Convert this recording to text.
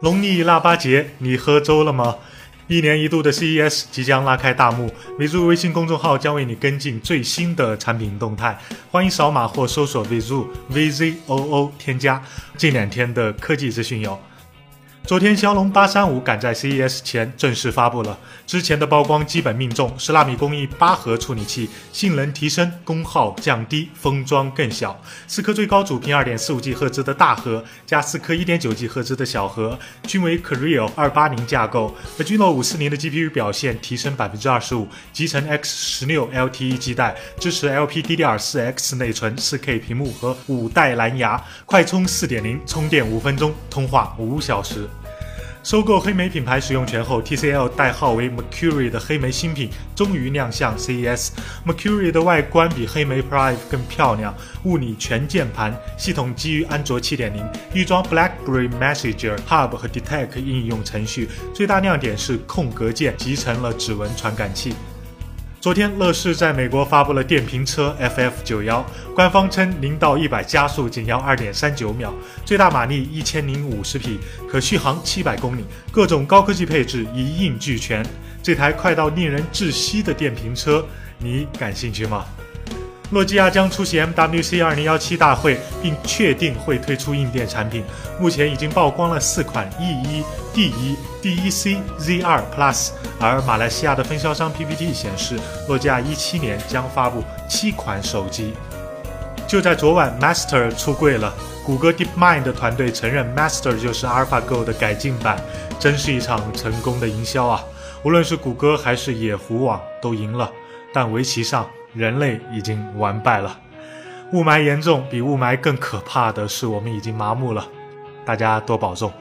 龙历腊八节，你喝粥了吗？一年一度的 CES 即将拉开大幕，Vizu 微信公众号将为你跟进最新的产品动态，欢迎扫码或搜索 Vizu VZOO 添加。近两天的科技资讯有。昨天，骁龙八三五赶在 CES 前正式发布了。之前的曝光基本命中，十纳米工艺八核处理器，性能提升，功耗降低，封装更小。四颗最高主频二点四五 G 赫兹的大核，加四颗一点九 G 赫兹的小核，均为 Creo 二八零架构。Adreno 五四零的 GPU 表现提升百分之二十五，集成 X 十六 LTE 基带，支持 LPDDR4X 内存，四 K 屏幕和五代蓝牙，快充四点零，充电五分钟，通话五小时。收购黑莓品牌使用权后，TCL 代号为 Mercury 的黑莓新品终于亮相 CES。Mercury 的外观比黑莓 Prime 更漂亮，物理全键盘，系统基于安卓7.0，预装 BlackBerry Messenger Hub 和 Detect 应用程序。最大亮点是空格键集成了指纹传感器。昨天，乐视在美国发布了电瓶车 FF 九幺，官方称零到一百加速仅要二点三九秒，最大马力一千零五十匹，可续航七百公里，各种高科技配置一应俱全。这台快到令人窒息的电瓶车，你感兴趣吗？诺基亚将出席 MWC 2017大会，并确定会推出硬件产品。目前已经曝光了四款 E1、D1、DEC、Z2 Plus，而马来西亚的分销商 PPT 显示，诺基亚一七年将发布七款手机。就在昨晚，Master 出柜了。谷歌 DeepMind 团队承认，Master 就是 AlphaGo 的改进版，真是一场成功的营销啊！无论是谷歌还是野狐网都赢了，但围棋上。人类已经完败了，雾霾严重，比雾霾更可怕的是，我们已经麻木了。大家多保重。